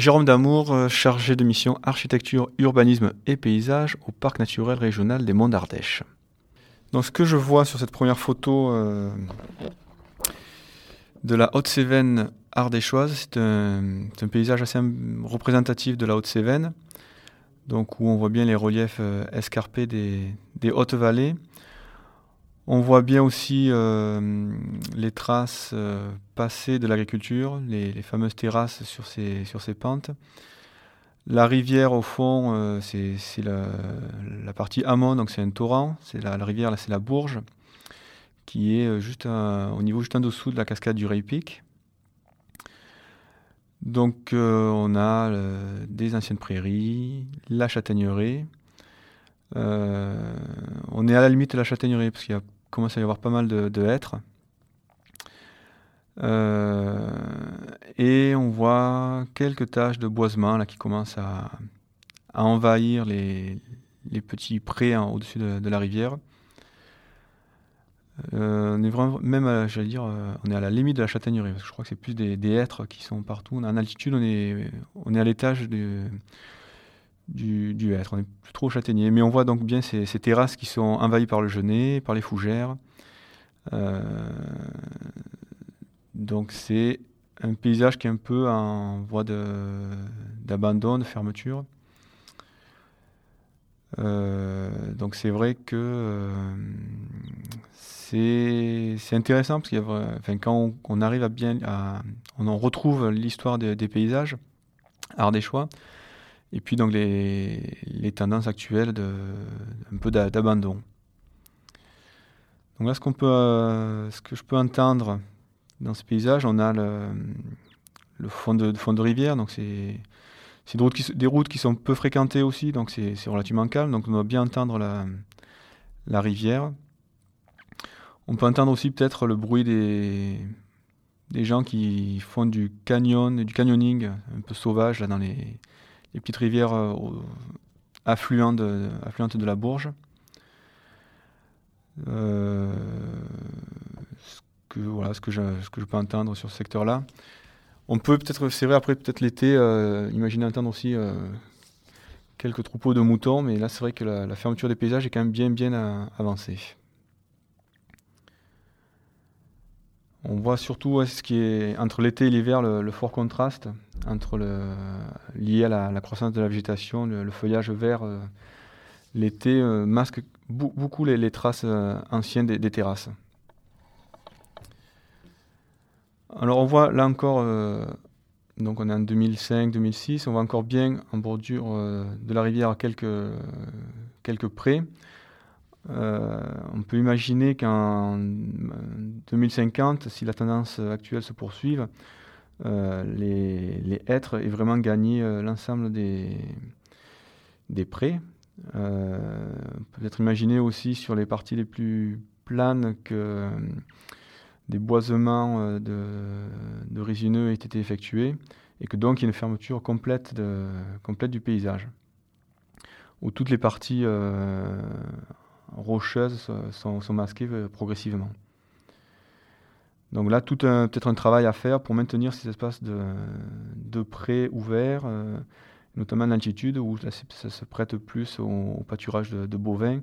Jérôme Damour, euh, chargé de mission architecture, urbanisme et paysage au parc naturel régional des Monts d'Ardèche. Ce que je vois sur cette première photo euh, de la Haute-Cévennes ardéchoise, c'est un, paysage assez représentatif de la Haute-Cévennes, donc où on voit bien les reliefs euh, escarpés des hautes vallées. On voit bien aussi euh, les traces euh, passées de l'agriculture, les, fameuses terrasses sur ces, pentes. La rivière, au fond, euh, c'est la, partie amont, donc c'est un torrent. C'est la, rivière, là, c'est la Bourge, qui est juste au niveau juste en dessous de la cascade du Raypic. Donc, on a des anciennes prairies, la châtaigneraie. on est à la limite de la châtaigneraie, parce qu'il y a commence à y avoir pas mal de, de hêtres. Euh, et on voit quelques taches de boisement là, qui commencent à, envahir les, les, petits prés au-dessus de, de, la rivière. Euh, on est vraiment, même, dire, euh, on est à la limite de la châtaignerie, parce que je crois que c'est plus des, hêtres qui sont partout. En altitude, on est, on est à l'étage du, du hêtre. On est plus trop châtaignier. Mais on voit donc bien ces, terrasses qui sont envahies par le genêt, par les fougères. Euh, donc c'est un paysage qui est un peu en voie d'abandon, de, fermeture. Euh, donc c'est vrai que euh, c'est intéressant parce qu'il quand on, arrive à bien, on en retrouve l'histoire des paysages ardéchois, et puis donc les, tendances actuelles de peu d'abandon. Donc là, ce qu'on peut, euh, ce que je peux entendre dans ce paysage, on a le, fond de, fond de rivière, donc c'est des routes, qui, sont peu fréquentées aussi, donc c'est relativement calme, donc on doit bien entendre la, la rivière. On peut entendre aussi peut-être le bruit des, des gens qui font du canyon, du canyoning un peu sauvage là dans les, les petites rivières euh, affluentes, de, de la Bourge. Euh, ce que, voilà, ce que, je, peux entendre sur ce secteur-là. On peut peut-être, c'est vrai, après peut-être l'été, euh, imaginer entendre aussi euh, quelques troupeaux de moutons, mais là c'est vrai que la, fermeture des paysages est quand même bien bien avancée. On voit surtout ce qui est entre l'été et l'hiver le, fort contraste entre le, lié à la, croissance de la végétation, le, feuillage vert. Euh, l'été euh, masque beaucoup les, traces euh, anciennes des, terrasses. Alors on voit là encore, donc on est en 2005-2006, on voit encore bien en bordure de la rivière quelques, quelques prés. On peut imaginer qu'en 2050, si la tendance actuelle se poursuive, les, les, hêtres aient vraiment gagné euh, l'ensemble des, des prés. Peut-être imaginer aussi sur les parties les plus planes que des boisements de, résineux aient été effectués et que donc il y a une fermeture complète, complète du paysage où toutes les parties euh, rocheuses sont, masquées euh, progressivement. Donc là, tout peut-être un travail à faire pour maintenir ces espaces de, de prés ouverts, euh, notamment en altitude, où ça se prête plus au, pâturage de, bovins,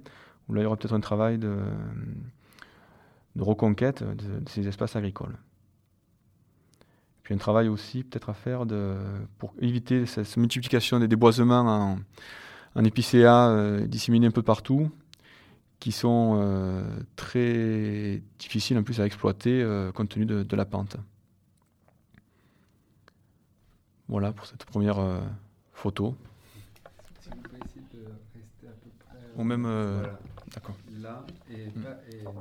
où là, il y aura peut-être un travail de, reconquête de, ces espaces agricoles. Puis un travail aussi peut-être à faire pour éviter cette multiplication des déboisements en, en épicéa euh, disséminés un peu partout, qui sont euh, très difficiles en plus à exploiter euh, compte tenu de, de, la pente. Voilà pour cette première euh, photo. Si vous pouvez essayer de rester à peu près. Ou même. euh, voilà. D'accord. Là, et, Mm. pas- et, en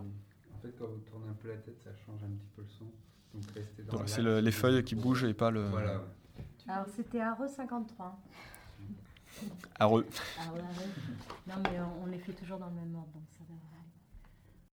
fait, quand vous tournez un peu la tête, ça change un petit peu le son. Donc restez dans Donc c'est le- les feuilles qui bougent et pas le. Voilà. Alors c'était à Re 53. Ah ouais. Non mais on, les fait toujours dans le même ordre, donc ça.